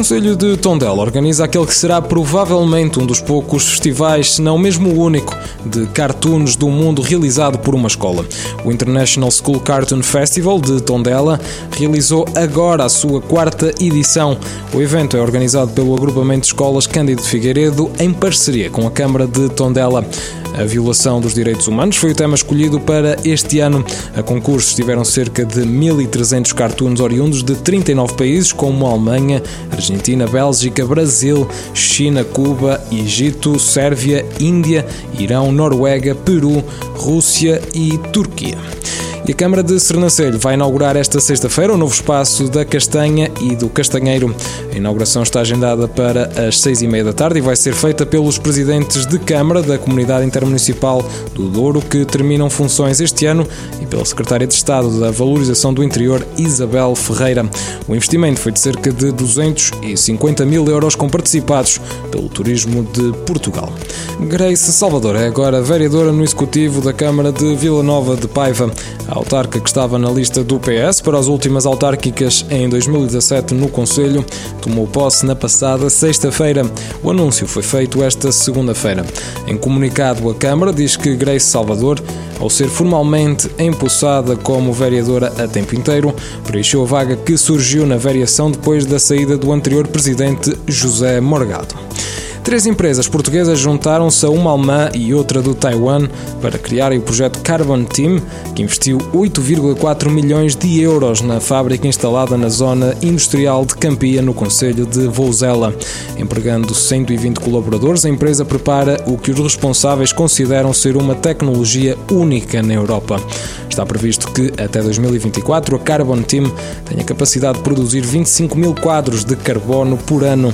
Conselho de Tondela organiza aquele que será provavelmente um dos poucos festivais, se não mesmo o único, de cartoons do mundo realizado por uma escola. O International School Cartoon Festival de Tondela realizou agora a sua quarta edição. O evento é organizado pelo agrupamento de escolas Cândido Figueiredo em parceria com a Câmara de Tondela. A violação dos direitos humanos foi o tema escolhido para este ano. A concurso estiveram cerca de 1.300 cartoons oriundos de 39 países, como Alemanha, Argentina, Bélgica, Brasil, China, Cuba, Egito, Sérvia, Índia, Irão, Noruega, Peru, Rússia e Turquia. E a Câmara de Sernancelho vai inaugurar esta sexta-feira o novo espaço da Castanha e do Castanheiro. A inauguração está agendada para as seis e meia da tarde e vai ser feita pelos presidentes de Câmara da Comunidade Intermunicipal do Douro, que terminam funções este ano, e pela Secretária de Estado da Valorização do Interior, Isabel Ferreira. O investimento foi de cerca de 250 mil euros com participados pelo Turismo de Portugal. Grace Salvador é agora vereadora no Executivo da Câmara de Vila Nova de Paiva. Autarca que estava na lista do PS para as últimas autárquicas em 2017 no Conselho tomou posse na passada sexta-feira. O anúncio foi feito esta segunda-feira. Em comunicado, a Câmara diz que Grace Salvador, ao ser formalmente empossada como vereadora a tempo inteiro, preencheu a vaga que surgiu na variação depois da saída do anterior presidente José Morgado. Três empresas portuguesas juntaram-se a uma alemã e outra do Taiwan para criarem o projeto Carbon Team, que investiu 8,4 milhões de euros na fábrica instalada na zona industrial de Campia, no Conselho de Vouzela. Empregando 120 colaboradores, a empresa prepara o que os responsáveis consideram ser uma tecnologia única na Europa. Está previsto que, até 2024, a Carbon Team tenha capacidade de produzir 25 mil quadros de carbono por ano.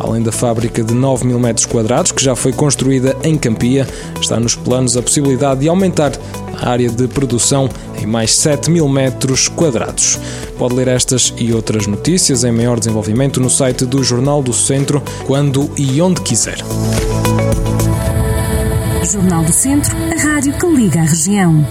Além da fábrica de 9 mil metros quadrados, que já foi construída em Campia, está nos planos a possibilidade de aumentar a área de produção em mais 7 mil metros quadrados. Pode ler estas e outras notícias em maior desenvolvimento no site do Jornal do Centro, quando e onde quiser. Jornal do Centro, a rádio que liga a região.